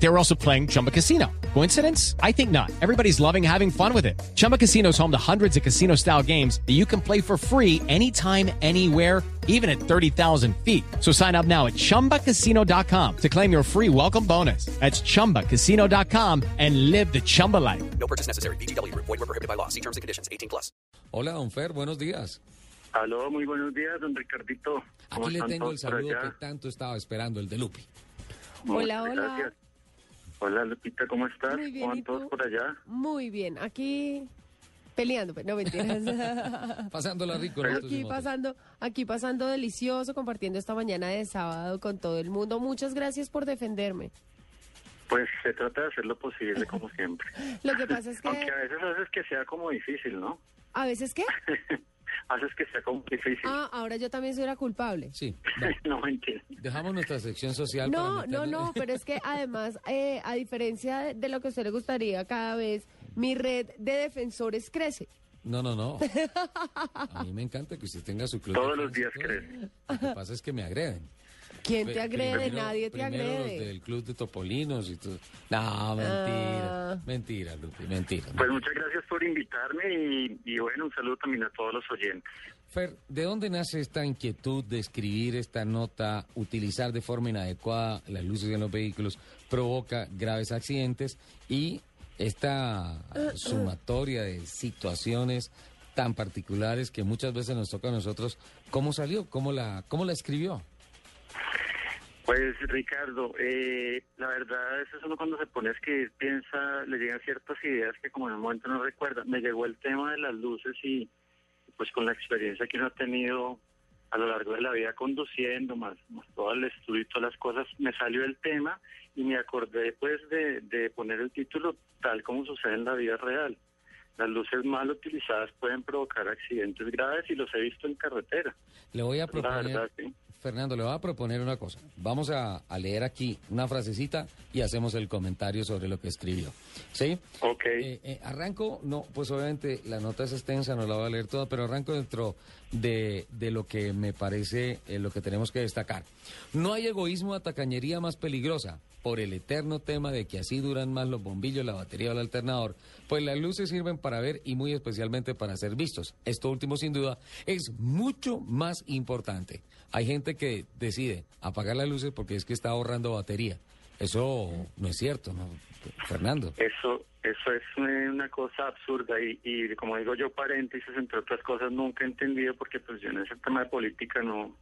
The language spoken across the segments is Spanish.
They were also playing Chumba Casino. Coincidence? I think not. Everybody's loving having fun with it. Chumba Casino is home to hundreds of casino style games that you can play for free anytime, anywhere, even at 30,000 feet. So sign up now at chumbacasino.com to claim your free welcome bonus. That's chumbacasino.com and live the Chumba life. No purchase necessary. BGW. Void were prohibited by law. See terms and conditions. 18 plus. Hola, don Fer, buenos días. Aló, muy buenos días, don Ricardito. Aquí le tengo el saludo que tanto estaba esperando, el de Lupi. Hola, hola. gracias. Hola, Lupita, ¿cómo estás? Muy bien, ¿Cómo van ¿y todos por allá? Muy bien, aquí peleando, pues, no mentiras. Pasándola rico. nosotros aquí pasando, aquí pasando delicioso, compartiendo esta mañana de sábado con todo el mundo. Muchas gracias por defenderme. Pues se trata de hacer lo posible, como siempre. Lo que pasa es que Aunque a veces haces que sea como difícil, ¿no? a veces qué? haces que sea como difícil. Ah, ahora yo también soy la culpable. Sí, no, mentira. Dejamos nuestra sección social No, para no, no, pero es que además, eh, a diferencia de, de lo que a usted le gustaría, cada vez mi red de defensores crece. No, no, no. A mí me encanta que usted tenga su club. Todos los días crece. Lo que pasa es que me agreden. ¿Quién te agrede? primero- Nadie te primero los agrede. del club de Topolinos y todo. No, mentira. Ah. Mentira, Lupi, mentira. Pues muchas gracias por invitarme y, y bueno, un saludo también a todos los oyentes. Fer, ¿de dónde nace esta inquietud de escribir esta nota, utilizar de forma inadecuada las luces en los vehículos, provoca graves accidentes y esta sumatoria de situaciones tan particulares que muchas veces nos toca a nosotros? ¿Cómo salió? ¿Cómo la, cómo la escribió? Pues Ricardo, eh, la verdad es uno cuando se pone a escribir piensa, le llegan ciertas ideas que como en el momento no recuerda. Me llegó el tema de las luces y pues con la experiencia que uno ha tenido a lo largo de la vida conduciendo, más, más todo el estudio y todas las cosas, me salió el tema y me acordé pues de, de poner el título tal como sucede en la vida real. Las luces mal utilizadas pueden provocar accidentes graves y los he visto en carretera. Le voy a La proponer, verdad, sí. Fernando, le voy a proponer una cosa. Vamos a, a leer aquí una frasecita y hacemos el comentario sobre lo que escribió. ¿Sí? Ok. Eh, eh, arranco, no, pues obviamente la nota es extensa, no la voy a leer toda, pero arranco dentro de, de lo que me parece eh, lo que tenemos que destacar. No hay egoísmo a tacañería más peligrosa por el eterno tema de que así duran más los bombillos, la batería o el alternador, pues las luces sirven para ver y muy especialmente para ser vistos. Esto último sin duda es mucho más importante. Hay gente que decide apagar las luces porque es que está ahorrando batería. Eso no es cierto, ¿no? Fernando. Eso, eso es una cosa absurda y, y como digo yo, paréntesis, entre otras cosas, nunca he entendido porque pues yo en ese tema de política no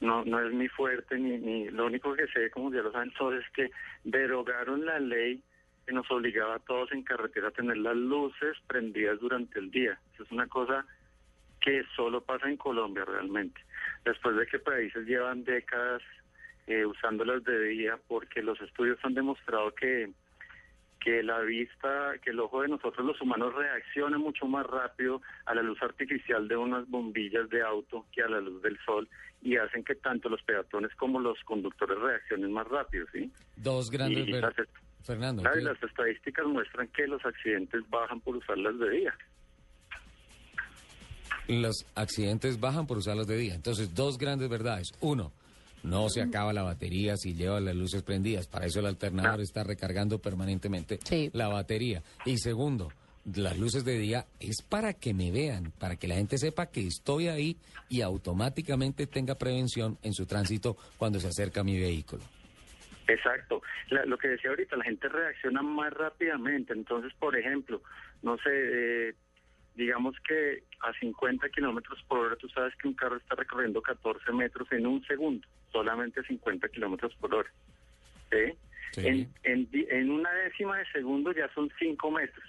no no es mi fuerte, ni, ni lo único que sé, como ya lo saben todos, es que derogaron la ley que nos obligaba a todos en carretera a tener las luces prendidas durante el día. Eso es una cosa que solo pasa en Colombia realmente. Después de que países llevan décadas eh, usándolas de día, porque los estudios han demostrado que que la vista, que el ojo de nosotros los humanos reacciona mucho más rápido a la luz artificial de unas bombillas de auto que a la luz del sol y hacen que tanto los peatones como los conductores reaccionen más rápido, ¿sí? Dos grandes Y las, Fernando. las estadísticas muestran que los accidentes bajan por usarlas de día. Los accidentes bajan por usarlos de día. Entonces, dos grandes verdades. Uno, no se acaba la batería si lleva las luces prendidas. Para eso el alternador está recargando permanentemente Sí. la batería. Y segundo, las luces de día es para que me vean, para que la gente sepa que estoy ahí y automáticamente tenga prevención en su tránsito cuando se acerca a mi vehículo. Exacto. La- lo que decía ahorita, la gente reacciona más rápidamente. Entonces, por ejemplo, no sé, eh, digamos que a 50 kilómetros por hora, tú sabes que un carro está recorriendo 14 metros en un segundo, solamente 50 kilómetros por hora. ¿sí? Sí. En, en, una décima de segundo ya son 5 metros,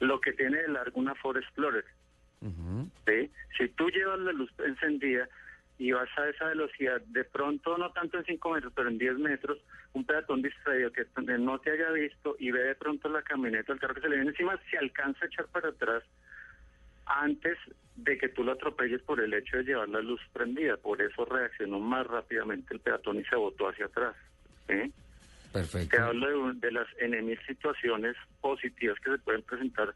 lo que tiene de largo una Ford Explorer. ¿sí? Si tú llevas la luz encendida y vas a esa velocidad, de pronto, no tanto en 5 metros, pero en 10 metros, un peatón distraído que no te haya visto y ve de pronto la camioneta, el carro que se le viene encima, se alcanza a echar para atrás antes de que tú lo atropelles por el hecho de llevar la luz prendida. Por eso reaccionó más rápidamente el peatón y se botó hacia atrás. Perfecto. Te hablo de, un- de las enemil situaciones positivas que se pueden presentar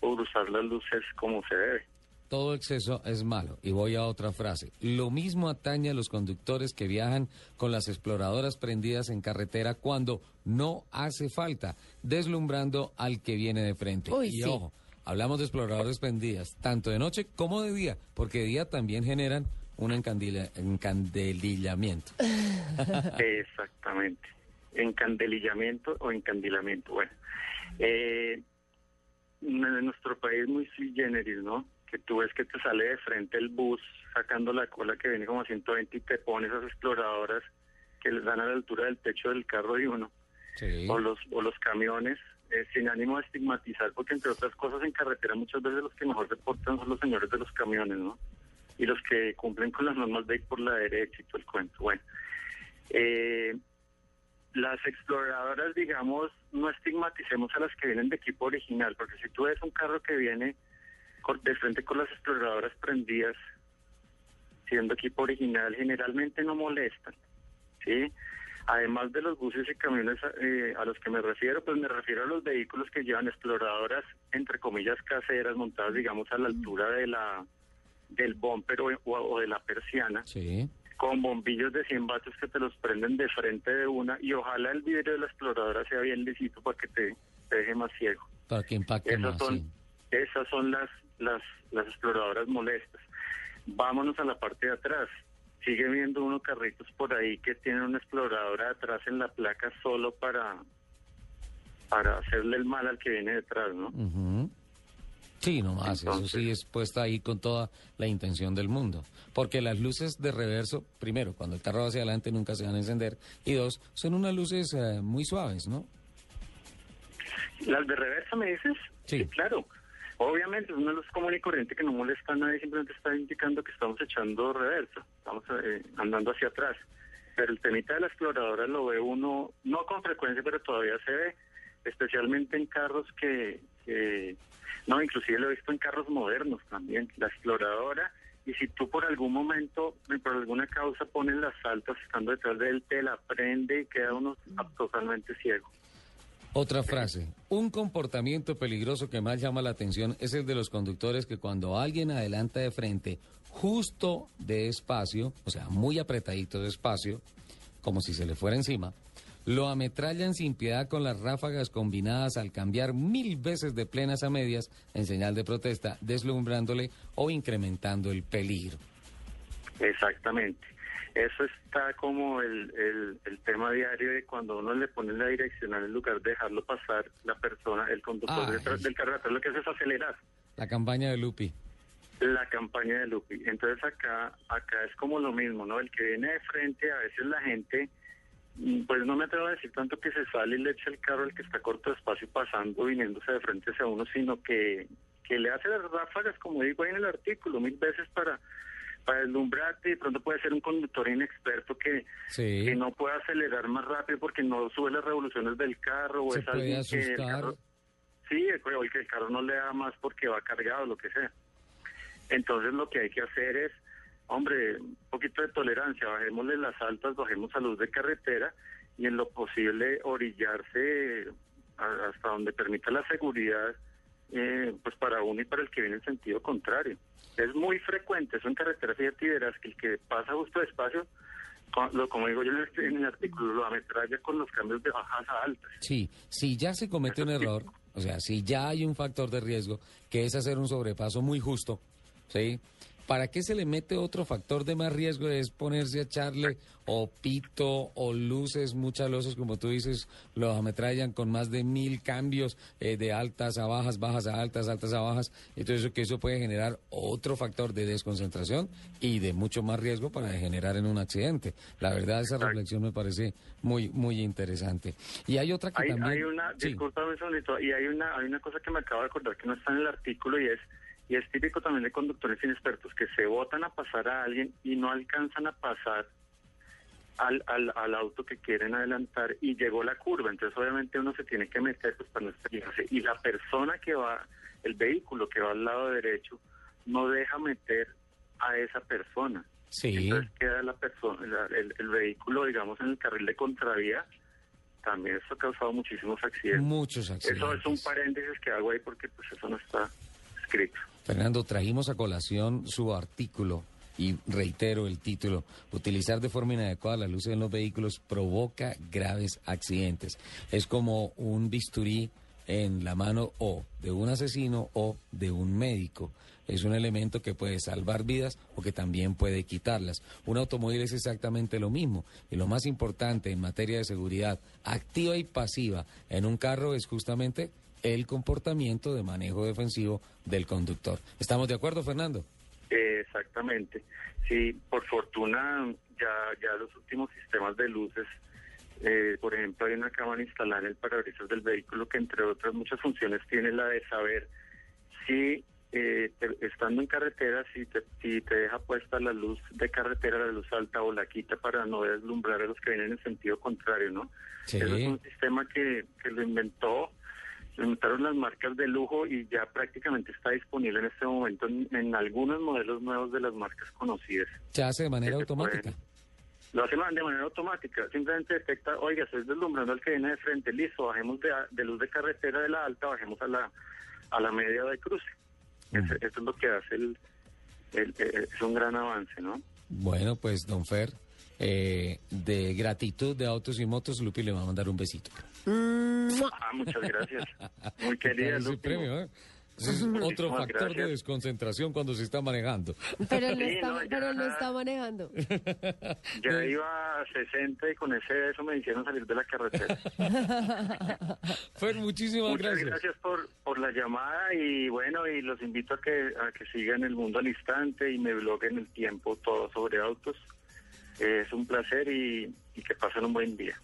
por usar las luces como se debe. Todo exceso es malo. Y voy a otra frase. Lo mismo atañe a los conductores que viajan con las exploradoras prendidas en carretera cuando no hace falta, deslumbrando al que viene de frente. Uy, y sí. ojo, hablamos de exploradoras prendidas, tanto de noche como de día, porque de día también generan un encandila- encandelillamiento. Exactamente. Encandelillamiento o encandilamiento. Bueno, eh, en nuestro país muy sui generis, ¿no? Que tú ves que te sale de frente el bus sacando la cola que viene como a 120 y te pones esas exploradoras que les dan a la altura del techo del carro de uno. Sí. o los o los camiones eh, sin ánimo de estigmatizar porque entre otras cosas en carretera muchas veces los que mejor se portan son los señores de los camiones no y los que cumplen con las normas de ir por la derecha y todo el cuento bueno eh, las exploradoras digamos no estigmaticemos a las que vienen de equipo original porque si tú ves un carro que viene de frente con las exploradoras prendidas siendo equipo original generalmente no molestan ¿sí? Además de los buses y camiones eh, a los que me refiero, pues me refiero a los vehículos que llevan exploradoras, entre comillas, caseras, montadas, digamos, a la altura de la del bumper o, de la persiana, Sí. con bombillos de 100 vatios que te los prenden de frente de una y ojalá el vidrio de la exploradora sea bien lisito para que te, te deje más ciego. Para que impacte Esas más. son, sí. esas son las, las, las exploradoras molestas. Vámonos a la parte de atrás. Sigue viendo uno carritos por ahí que tienen una exploradora atrás en la placa solo para, para hacerle el mal al que viene detrás, ¿no? Ujú. Sí, no más, eso sí es puesta ahí con toda la intención del mundo. Porque las luces de reverso, primero, cuando el carro va hacia adelante nunca se van a encender. Y dos, son unas luces eh, muy suaves, ¿no? Las de reversa, ¿me dices? Sí. claro. Obviamente, es una luz común y corriente que no molesta a nadie, simplemente está indicando que estamos echando reversa, estamos eh, andando hacia atrás. Pero el temita de la exploradora lo ve uno, no con frecuencia, pero todavía se ve, especialmente en carros que, que- no, inclusive lo he visto en carros modernos también, la exploradora, y si tú por algún momento, por alguna causa pones las altas estando detrás de él, te la prende y queda uno totalmente ciego. Otra frase. Un comportamiento peligroso que más llama la atención es el de los conductores que cuando alguien adelanta de frente, justo de espacio, o sea, muy apretadito de espacio, como si se le fuera encima, lo ametrallan sin piedad con las ráfagas combinadas al cambiar mil veces de plenas a medias en señal de protesta, deslumbrándole o incrementando el peligro. Exactamente. Eso está como el, el, el tema diario de cuando uno le pone la direccional en lugar de dejarlo pasar, la persona, el conductor Ay. detrás del carro atrás lo que hace es acelerar La campaña de Lupi. la campaña de Lupi. Entonces acá acá es como lo mismo, ¿no? El que viene de frente, a veces la gente, mm, pues no me atrevo a decir tanto que se sale y le echa el carro al que está corto de espacio pasando, viniéndose de frente hacia uno, sino que, que le hace las ráfagas, como digo ahí en el artículo, mil veces para para deslumbrarte y de pronto puede ser un conductor inexperto que, Sí. que no puede acelerar más rápido porque no sube las revoluciones del carro o Se es puede alguien que el asustar. carro, sí o el que el carro no le da más porque va cargado lo que sea entonces lo que hay que hacer es hombre un poquito de tolerancia bajémosle las altas bajemos a luz de carretera y en lo posible orillarse hasta donde permita la seguridad eh, pues para uno y para el que viene en sentido contrario. Es muy frecuente, eso en carretera, fíjate, y verás que el que pasa justo despacio, lo, como digo yo el, en el artículo, lo ametralla con los cambios de bajas a altas. Sí, si ya se comete un error, o sea, si ya hay un factor de riesgo, que es hacer un sobrepaso muy justo, ¿sí? ¿Para qué se le mete otro factor de más riesgo? Es ponerse a echarle o pito o luces, muchas luces, como tú dices, los ametrallan con más de mil cambios eh, de altas a bajas, bajas a altas, altas a bajas. Entonces, que eso puede generar otro factor de desconcentración y de mucho más riesgo para generar en un accidente. La verdad, esa reflexión me parece muy, muy interesante. Y hay otra que Hay, también... hay una, Sí. discúlpame un segundito, y hay una, hay una cosa que me acabo de acordar que no está en el artículo y es, y es típico también de conductores inexpertos que se botan a pasar a alguien y no alcanzan a pasar al, al, al auto que quieren adelantar y llegó la curva, entonces obviamente uno se tiene que meter pues para no estrellarse y la persona que va, el vehículo que va al lado derecho no deja meter a esa persona. Sí. Entonces queda la persona, el, el vehículo, digamos, en el carril de contravía, también eso ha causado muchísimos accidentes. Muchos accidentes. Eso es un paréntesis que hago ahí porque pues eso no está escrito. Fernando, trajimos a colación su artículo y reitero el título, utilizar de forma inadecuada las luces en los vehículos provoca graves accidentes. Es como un bisturí en la mano o de un asesino o de un médico. Es un elemento que puede salvar vidas o que también puede quitarlas. Un automóvil es exactamente lo mismo. Y lo más importante en materia de seguridad activa y pasiva en un carro es justamente el comportamiento de manejo defensivo del conductor. ¿Estamos de acuerdo, Fernando? Eh, exactamente. Sí, por fortuna ya, ya los últimos sistemas de luces, eh, por ejemplo, hay una cámara instalada en el parabrisas del vehículo que entre otras muchas funciones tiene la de saber si eh, te- estando en carretera, si te, si te deja puesta la luz de carretera, la luz alta o la quita para no deslumbrar a los que vienen en sentido contrario, ¿no? Sí. Eso es un sistema que, que lo inventó, lo inventaron las marcas de lujo y ya prácticamente está disponible en este momento en, en algunos modelos nuevos de las marcas conocidas. Se hace de manera se automática. pueden- Lo hacen de manera automática, simplemente detecta, oiga, estoy deslumbrando al que viene de frente, listo, bajemos de, de luz de carretera de la alta, bajemos a la, a la media de cruce. Ese- eso es lo que hace el, el- el- es un gran avance, ¿no? Bueno, pues, don Fer, eh, de gratitud de autos y motos, Lupi le va a mandar un besito. Ah, muchas gracias. Muy querida, Lupi. premio, ¿eh? Es otro factor de desconcentración cuando se está manejando. Pero no, Sí, está, no, ya. pero no está manejando. Ya iba a 60 y con ese eso me hicieron salir de la carretera. Fer, muchísimas Muchas gracias. gracias por, por la llamada y bueno, y los invito a que, a que sigan el mundo al instante y me bloguen el tiempo todo sobre autos. Es un placer y que pasen un buen día.